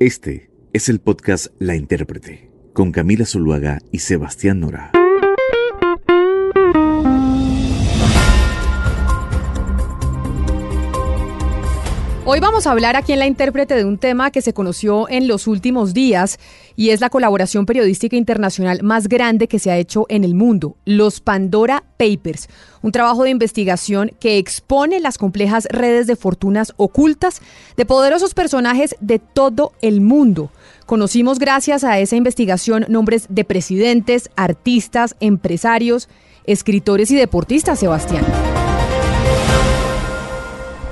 Este es el podcast La Intérprete, con Camila Zuluaga y Sebastián Nora. Hoy vamos a hablar aquí en La Intérprete de un tema que se conoció en los últimos días y es la colaboración periodística internacional más grande que se ha hecho en el mundo, los Pandora Papers, un trabajo de investigación que expone las complejas redes de fortunas ocultas de poderosos personajes de todo el mundo. Conocimos gracias a esa investigación nombres de presidentes, artistas, empresarios, escritores y deportistas, Sebastián.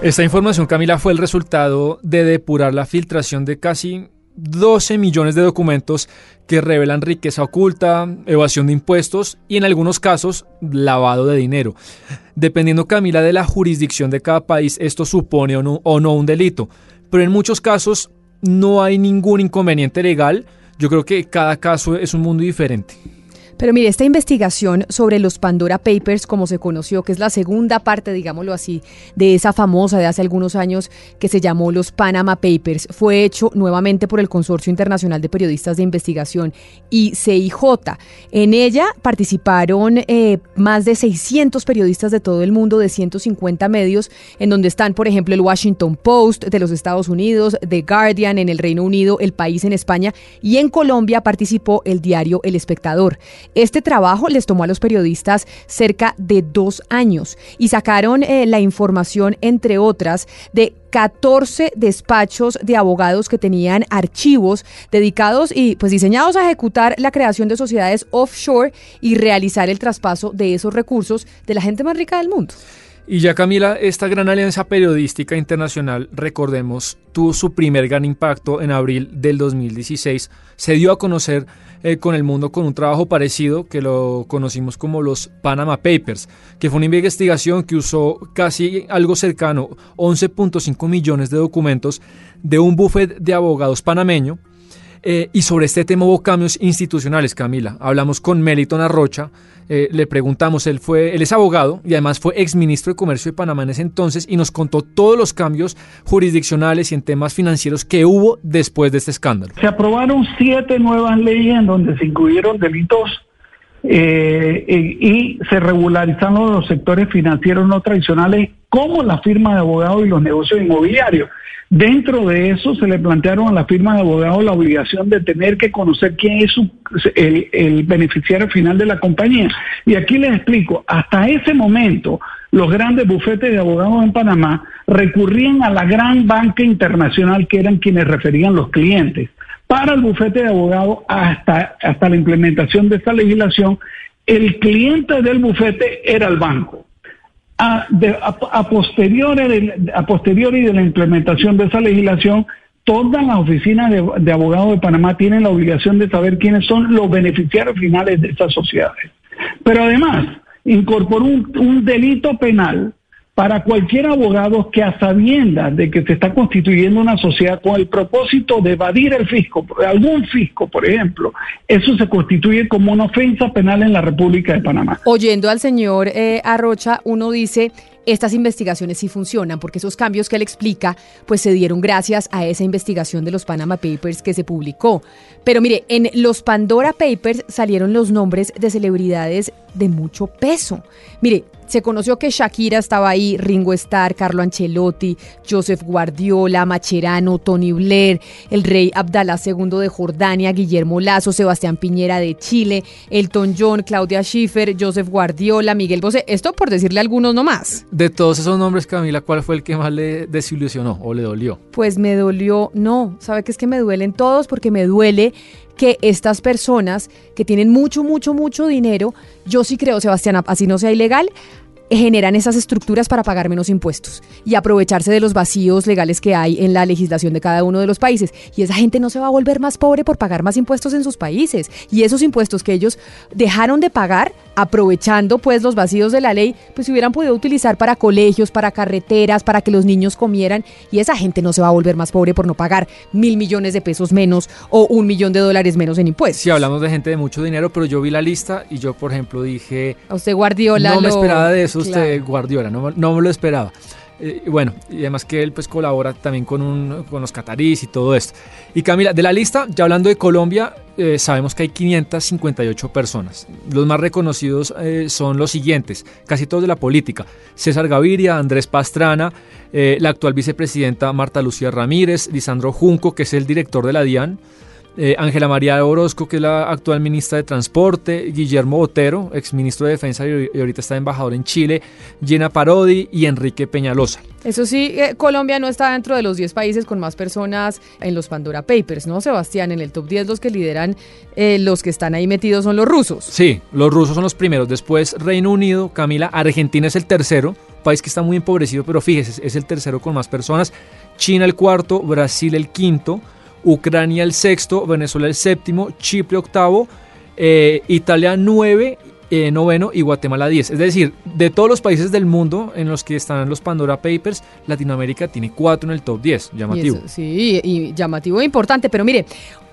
Esta información, Camila, fue el resultado de depurar la filtración de casi 12 millones de documentos que revelan riqueza oculta, evasión de impuestos y en algunos casos lavado de dinero. Dependiendo, Camila, de la jurisdicción de cada país, esto supone o no, o no un delito. Pero en muchos casos no hay ningún inconveniente legal. Yo creo que cada caso es un mundo diferente. Pero mire, esta investigación sobre los Pandora Papers, como se conoció, que es la segunda parte, digámoslo así, de esa famosa de hace algunos años que se llamó los Panama Papers, fue hecho nuevamente por el Consorcio Internacional de Periodistas de Investigación y CIJ. En ella participaron eh, más de 600 periodistas de todo el mundo, de 150 medios, en donde están, por ejemplo, el Washington Post de los Estados Unidos, The Guardian en el Reino Unido, El País en España y en Colombia participó el diario El Espectador. Este trabajo les tomó a los periodistas cerca de dos años y sacaron eh, la información, entre otras, de 14 despachos de abogados que tenían archivos dedicados y pues diseñados a ejecutar la creación de sociedades offshore y realizar el traspaso de esos recursos de la gente más rica del mundo. Y ya Camila, esta gran alianza periodística internacional, recordemos, tuvo su primer gran impacto en abril del 2016. Se dio a conocer eh, con el mundo con un trabajo parecido que lo conocimos como los Panama Papers, que fue una investigación que usó casi algo cercano, 11.5 millones de documentos de un buffet de abogados panameño eh, y sobre este tema hubo cambios institucionales, Camila. Hablamos con Meliton Arrocha, eh, le preguntamos, él, fue, él es abogado y además fue exministro de Comercio de Panamá en ese entonces y nos contó todos los cambios jurisdiccionales y en temas financieros que hubo después de este escándalo. Se aprobaron siete nuevas leyes en donde se incluyeron delitos eh, y se regularizaron los sectores financieros no tradicionales como la firma de abogados y los negocios inmobiliarios. Dentro de eso se le plantearon a la firma de abogados la obligación de tener que conocer quién es el, beneficiario final de la compañía. Y aquí les explico, hasta ese momento los grandes bufetes de abogados en Panamá recurrían a la gran banca internacional que eran quienes referían los clientes. Para el bufete de abogados, hasta, hasta la implementación de esta legislación, el cliente del bufete era el banco a, a, posteriori de, a posteriori de la implementación de esa legislación, todas las oficinas de, abogados de Panamá tienen la obligación de saber quiénes son los beneficiarios finales de esas sociedades. Pero además, incorporó un delito penal para cualquier abogado que a sabiendas de que se está constituyendo una sociedad con el propósito de evadir el fisco, algún fisco, por ejemplo, eso se constituye como una ofensa penal en la República de Panamá. Oyendo al señor eh, Arrocha, uno dice, estas investigaciones sí funcionan, porque esos cambios que él explica, pues se dieron gracias a esa investigación de los Panama Papers que se publicó. Pero mire, en los Pandora Papers salieron los nombres de celebridades de mucho peso. Mire, se conoció que Shakira estaba ahí, Ringo Starr, Carlo Ancelotti, Joseph Guardiola, Macherano, Tony Blair, el rey Abdalá II de Jordania, Guillermo Lazo, Sebastián Piñera de Chile, Elton John, Claudia Schiffer, Joseph Guardiola, Miguel Bosé. Esto por decirle algunos nomás. De todos esos nombres, Camila, ¿cuál fue el que más le desilusionó o le dolió? Pues me dolió, no, sabe que es que me duelen todos porque me duele que estas personas que tienen mucho, mucho, mucho dinero, yo sí creo, Sebastián, así no sea ilegal, generan esas estructuras para pagar menos impuestos y aprovecharse de los vacíos legales que hay en la legislación de cada uno de los países. Y esa gente no se va a volver más pobre por pagar más impuestos en sus países. Y esos impuestos que ellos dejaron de pagar, aprovechando pues los vacíos de la ley, pues se hubieran podido utilizar para colegios, para carreteras, para que los niños comieran. Y esa gente no se va a volver más pobre por no pagar mil millones de pesos menos o un millón de dólares menos en impuestos. Sí, hablamos de gente de mucho dinero, pero yo vi la lista y yo, por ejemplo, dije... A usted Guardiola... No me esperaba de eso usted, Guardiola, no, no me lo esperaba. Eh, bueno, y además que él pues colabora también con, un, con los catarís y todo esto. Y Camila, de la lista, ya hablando de Colombia, eh, sabemos que hay 558 personas. Los más reconocidos eh, son los siguientes, casi todos de la política. César Gaviria, Andrés Pastrana, la actual vicepresidenta Marta Lucía Ramírez, Lisandro Junco, que es el director de la DIAN, eh, Ángela María Orozco, que es la actual ministra de Transporte, Guillermo Botero, ex ministro de Defensa y, ahorita está embajador en Chile, Gina Parodi y Enrique Peñalosa. Eso sí, eh, Colombia no está dentro de los 10 países con más personas en los Pandora Papers, ¿no, Sebastián? En el top 10 los que lideran, eh, los que están ahí metidos son los rusos. Sí, los rusos son los primeros, después Reino Unido, Camila, Argentina es el tercero, país que está muy empobrecido, pero fíjese, es el tercero con más personas, China el cuarto, Brasil el quinto, Ucrania el sexto, Venezuela el séptimo, Chipre octavo, eh, Italia nueve, eh, noveno y Guatemala 10. Es decir, de todos los países del mundo en los que están los Pandora Papers, Latinoamérica tiene cuatro en el top 10. Llamativo. sí, y llamativo e importante. Pero mire,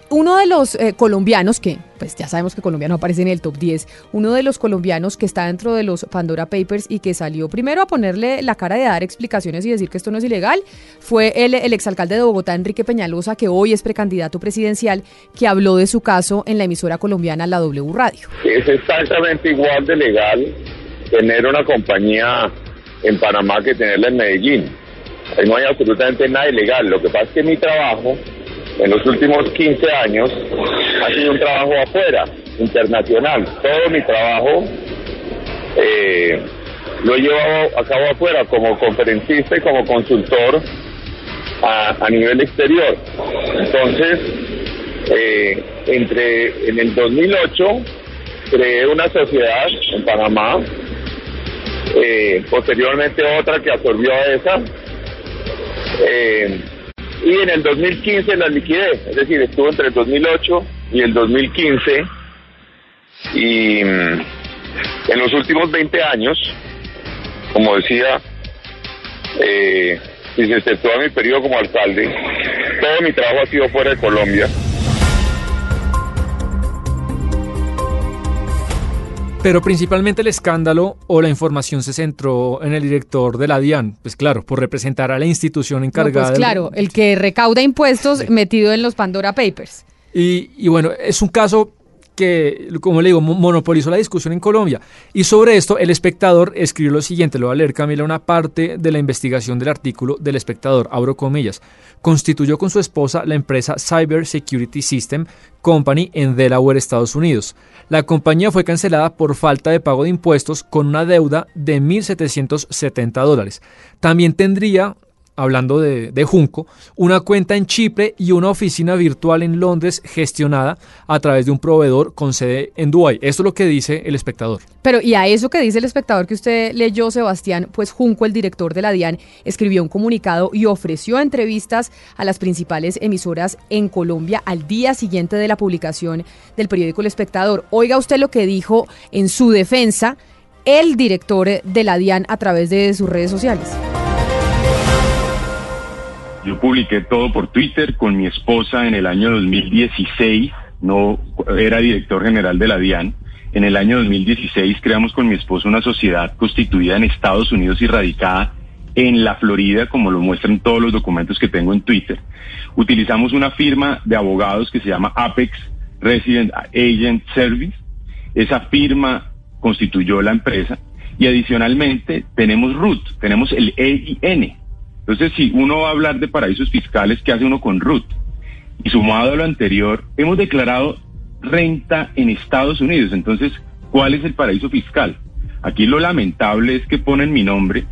uno de los eh, colombianos que, pues ya sabemos que Colombia no aparece en el top 10, uno de los colombianos que está dentro de los Pandora Papers y que salió primero a ponerle la cara de dar explicaciones y decir que esto no es ilegal, fue el, el exalcalde de Bogotá, Enrique Peñalosa, que hoy es precandidato presidencial, que habló de su caso en la emisora colombiana La W Radio. Es exactamente igual de legal tener una compañía en Panamá que tenerla en Medellín. Ahí no hay absolutamente nada ilegal. Lo que pasa es que mi trabajo en los últimos 15 años ha sido un trabajo afuera, internacional. Todo mi trabajo eh, lo he llevado a cabo afuera como conferencista y como consultor a, nivel exterior. Entonces, eh, entre en el 2008 creé una sociedad en Panamá, eh, posteriormente otra que absorbió a esa. Y en el 2015 la liquidé, es decir, estuvo entre el 2008 y el 2015 y mm, en los últimos 20 años, como decía, eh, si se exceptúa mi periodo como alcalde, todo mi trabajo ha sido fuera de Colombia. Pero principalmente el escándalo o la información se centró en el director de la DIAN, pues claro, por representar a la institución encargada. pues claro, el que recauda impuestos metido en los Pandora Papers. Y, y bueno, es un caso que, como le digo, monopolizó la discusión en Colombia. Y sobre esto, el espectador escribió lo siguiente, lo voy a leer Camila, una parte de la investigación del artículo del espectador, abro comillas, constituyó con su esposa la empresa Cyber Security System Company en Delaware, Estados Unidos. La compañía fue cancelada por falta de pago de impuestos con una deuda de 1.770 dólares. También tendría hablando de, Junco, una cuenta en Chipre y una oficina virtual en Londres gestionada a través de un proveedor con sede en Dubái. Esto es lo que dice el espectador. Pero y a eso que dice el espectador que usted leyó, Sebastián, pues Junco, el director de la DIAN, escribió un comunicado y ofreció entrevistas a las principales emisoras en Colombia al día siguiente de la publicación del periódico El Espectador. Oiga usted lo que dijo en su defensa el director de la DIAN a través de sus redes sociales. Yo publiqué todo por Twitter con mi esposa en el año 2016, no era director general de la DIAN. En el año 2016 creamos con mi esposa una sociedad constituida en Estados Unidos y radicada en la Florida, como lo muestran todos los documentos que tengo en Twitter. Utilizamos una firma de abogados que se llama Apex Resident Agent Service. Esa firma constituyó la empresa y adicionalmente tenemos RUT, tenemos el EIN, entonces, si uno va a hablar de paraísos fiscales, ¿qué hace uno con RUT? Y sumado a lo anterior, hemos declarado renta en Estados Unidos. Entonces, ¿cuál es el paraíso fiscal? Aquí lo lamentable es que ponen mi nombre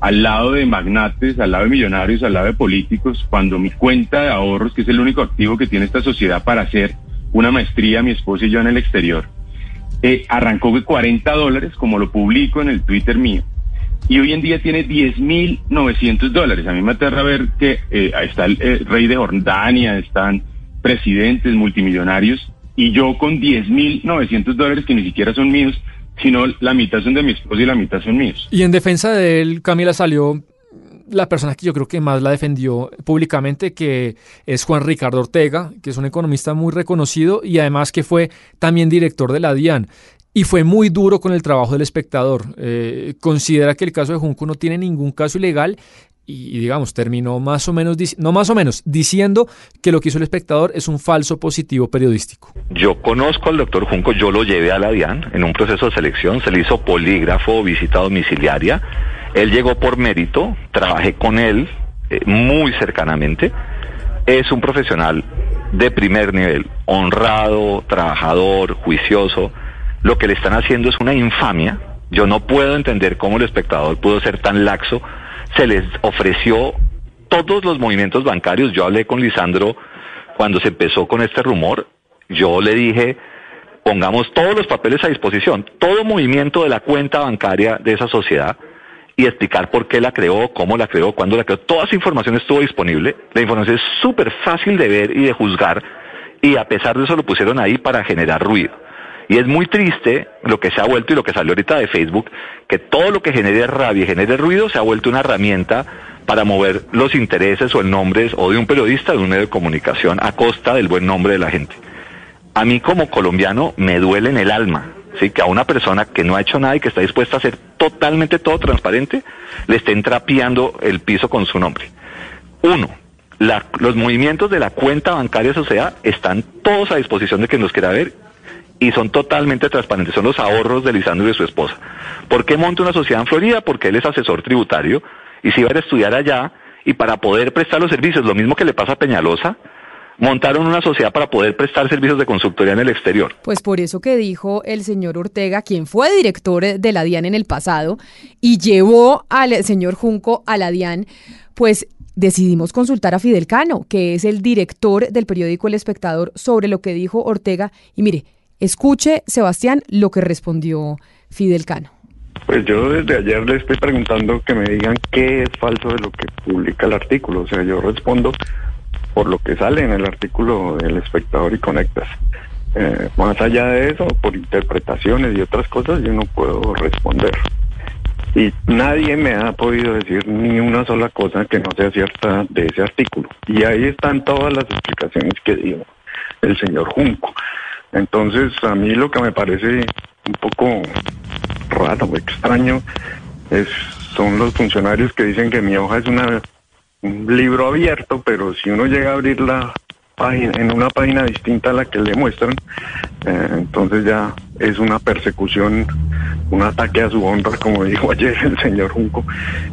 al lado de magnates, al lado de millonarios, al lado de políticos, cuando mi cuenta de ahorros, que es el único activo que tiene esta sociedad para hacer una maestría, mi esposa y yo en el exterior, eh, arrancó de 40 dólares, como lo publico en el Twitter mío, y hoy en día tiene 10.900 dólares. A mí me aterra ver que eh, está el rey de Jordania, están presidentes multimillonarios, y yo con 10.900 dólares que ni siquiera son míos, sino la mitad son de mi esposo y la mitad son míos. Y en defensa de él, Camila salió la persona que yo creo que más la defendió públicamente, que es Juan Ricardo Ortega, que es un economista muy reconocido y además que fue también director de la DIAN. Y fue muy duro con el trabajo del espectador. Eh, considera que el caso de Junco no tiene ningún caso ilegal y, digamos, terminó más o menos, no más o menos, diciendo que lo que hizo el espectador es un falso positivo periodístico. Yo conozco al doctor Junco, yo lo llevé a la DIAN en un proceso de selección, se le hizo polígrafo, visita domiciliaria, él llegó por mérito, trabajé con él eh, muy cercanamente, es un profesional de primer nivel, honrado, trabajador, juicioso, lo que le están haciendo es una infamia. Yo no puedo entender cómo el espectador pudo ser tan laxo. Se les ofreció todos los movimientos bancarios. Yo hablé con Lisandro cuando se empezó con este rumor. Yo le dije, pongamos todos los papeles a disposición, todo movimiento de la cuenta bancaria de esa sociedad y explicar por qué la creó, cómo la creó, cuándo la creó. Toda esa información estuvo disponible. La información es súper fácil de ver y de juzgar y a pesar de eso lo pusieron ahí para generar ruido. Y es muy triste lo que se ha vuelto y lo que salió ahorita de Facebook, que todo lo que genere rabia y genere ruido se ha vuelto una herramienta para mover los intereses o el nombre o de un periodista o de un medio de comunicación a costa del buen nombre de la gente. A mí como colombiano me duele en el alma, ¿sí? que a una persona que no ha hecho nada y que está dispuesta a hacer totalmente todo transparente, le estén trapeando el piso con su nombre. Uno, los movimientos de la cuenta bancaria sociedad están todos a disposición de quien los quiera ver y son totalmente transparentes, son los ahorros de Lisandro y de su esposa. ¿Por qué monta una sociedad en Florida? Porque él es asesor tributario y si va a estudiar allá y para poder prestar los servicios, lo mismo que le pasa a Peñalosa, montaron una sociedad para poder prestar servicios de consultoría en el exterior. Pues por eso que dijo el señor Ortega, quien fue director de la DIAN en el pasado y llevó al señor Junco a la DIAN, pues decidimos consultar a Fidel Cano, que es el director del periódico El Espectador, sobre lo que dijo Ortega. Y mire, Escuche, Sebastián, lo que respondió Fidel Cano. Pues yo desde ayer le estoy preguntando que me digan qué es falso de lo que publica el artículo. O sea, yo respondo por lo que sale en el artículo del espectador y conectas. Eh, más allá de eso, por interpretaciones y otras cosas, yo no puedo responder. Y nadie me ha podido decir ni una sola cosa que no sea cierta de ese artículo. Y ahí están todas las explicaciones que dio el señor Junco. Entonces, a mí lo que me parece un poco raro, extraño, es, son los funcionarios que dicen que mi hoja es un libro abierto, pero si uno llega a abrir la página, en una página distinta a la que le muestran, eh, entonces ya es una persecución, un ataque a su honra, como dijo ayer el señor Junco.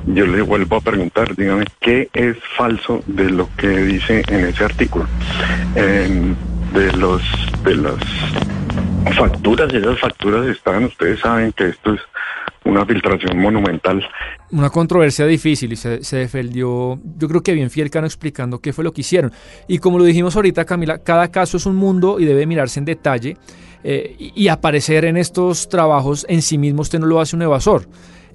Yo le vuelvo a preguntar, dígame, ¿qué es falso de lo que dice en ese artículo? De los de las facturas, esas facturas están, ustedes saben que esto es una filtración monumental. Una controversia difícil y se, defendió, yo creo que bien fiel Cano explicando qué fue lo que hicieron. Y como lo dijimos ahorita, Camila, cada caso es un mundo y debe mirarse en detalle eh, y, aparecer en estos trabajos en sí mismo usted no lo hace un evasor.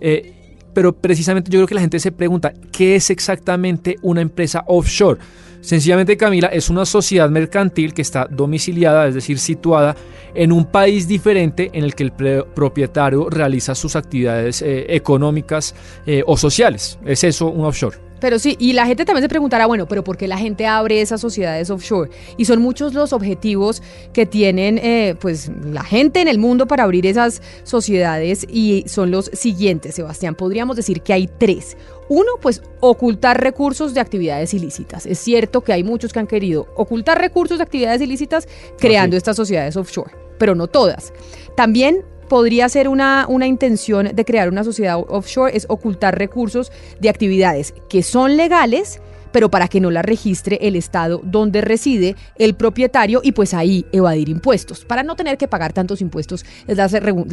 Eh, pero precisamente yo creo que la gente se pregunta, ¿qué es exactamente una empresa offshore? Sencillamente, Camila, es una sociedad mercantil que está domiciliada, es decir, situada en un país diferente en el que el propietario realiza sus actividades eh, económicas eh, o sociales. Es eso un offshore. Pero sí, y la gente también se preguntará, bueno, pero ¿por qué la gente abre esas sociedades offshore? Y son muchos los objetivos que tienen eh, pues la gente en el mundo para abrir esas sociedades y son los siguientes, Sebastián. Podríamos decir que hay tres. Uno, pues ocultar recursos de actividades ilícitas. Es cierto que hay muchos que han querido ocultar recursos de actividades ilícitas creando estas sociedades offshore, pero no todas. También podría ser una, una intención de crear una sociedad offshore, es ocultar recursos de actividades que son legales, pero para que no la registre el estado donde reside el propietario y pues ahí evadir impuestos. Para no tener que pagar tantos impuestos es la,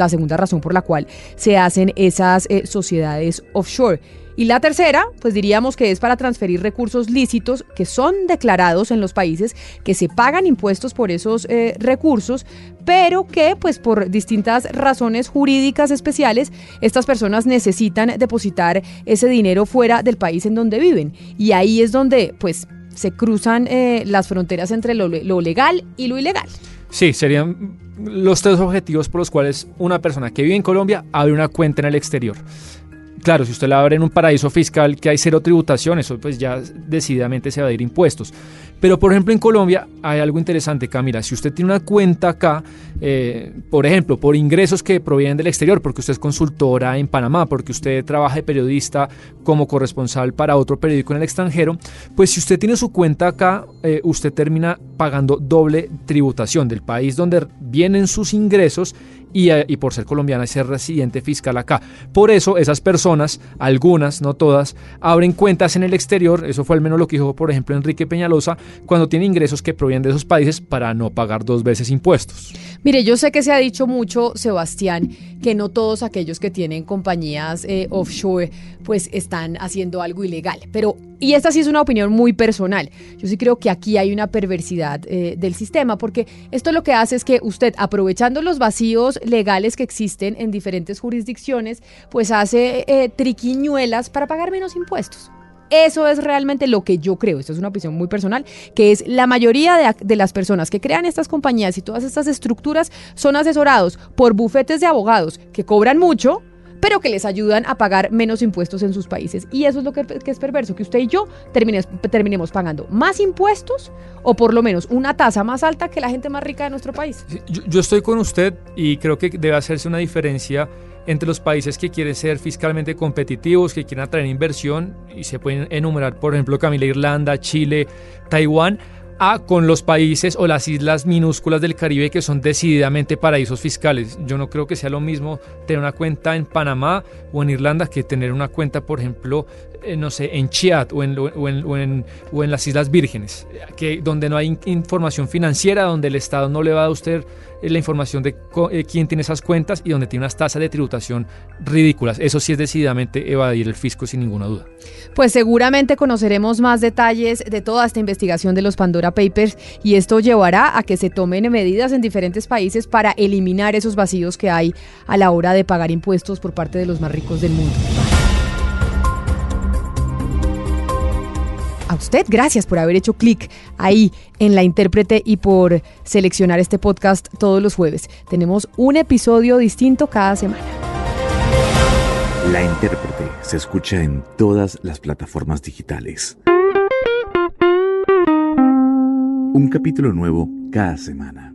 segunda razón por la cual se hacen esas eh, sociedades offshore. Y la tercera, pues diríamos que es para transferir recursos lícitos que son declarados en los países, que se pagan impuestos por esos eh, recursos, pero que pues por distintas razones jurídicas especiales, estas personas necesitan depositar ese dinero fuera del país en donde viven. Y ahí es donde pues se cruzan eh, las fronteras entre lo, lo legal y lo ilegal. Sí, serían los tres objetivos por los cuales una persona que vive en Colombia abre una cuenta en el exterior claro, si usted la abre en un paraíso fiscal que hay cero tributación, eso pues ya decididamente se va a ir impuestos. Pero por ejemplo en Colombia hay algo interesante, Camila. Si usted tiene una cuenta acá, eh, por ejemplo, por ingresos que provienen del exterior, porque usted es consultora en Panamá, porque usted trabaja de periodista como corresponsal para otro periódico en el extranjero, pues si usted tiene su cuenta acá, eh, usted termina pagando doble tributación del país donde vienen sus ingresos eh, y, por ser colombiana y ser residente fiscal acá. Por eso esas personas, algunas, no todas, abren cuentas en el exterior, eso fue al menos lo que dijo por ejemplo Enrique Peñalosa, cuando tiene ingresos que provienen de esos países para no pagar dos veces impuestos. Mire, yo sé que se ha dicho mucho, Sebastián, que no todos aquellos que tienen compañías eh, offshore pues están haciendo algo ilegal, pero y esta sí es una opinión muy personal. Yo sí creo que aquí hay una perversidad eh, del sistema, porque esto lo que hace es que usted, aprovechando los vacíos legales que existen en diferentes jurisdicciones, pues hace eh, triquiñuelas para pagar menos impuestos. Eso es realmente lo que yo creo, esto es una opinión muy personal, que es la mayoría de, de, las personas que crean estas compañías y todas estas estructuras son asesorados por bufetes de abogados que cobran mucho, pero que les ayudan a pagar menos impuestos en sus países. Y eso es lo que, es perverso, que usted y yo terminemos pagando más impuestos o por lo menos una tasa más alta que la gente más rica de nuestro país. Yo, yo estoy con usted y creo que debe hacerse una diferencia entre los países que quieren ser fiscalmente competitivos, que quieren atraer inversión, y se pueden enumerar, por ejemplo, Camila, Irlanda, Chile, Taiwán, a con los países o las islas minúsculas del Caribe que son decididamente paraísos fiscales. Yo no creo que sea lo mismo tener una cuenta en Panamá o en Irlanda que tener una cuenta, por ejemplo, eh, no sé, en Chiat o en, o en, las Islas Vírgenes, que, donde no hay información financiera, donde el Estado no le va a usted la información de eh, quién tiene esas cuentas y donde tiene unas tasas de tributación ridículas. Eso sí es decididamente evadir el fisco sin ninguna duda. Pues seguramente conoceremos más detalles de toda esta investigación de los Pandora Papers y esto llevará a que se tomen medidas en diferentes países para eliminar esos vacíos que hay a la hora de pagar impuestos por parte de los más ricos del mundo. Usted, gracias por haber hecho clic ahí en la intérprete y por seleccionar este podcast todos los jueves. Tenemos un episodio distinto cada semana. La intérprete se escucha en todas las plataformas digitales. Un capítulo nuevo cada semana.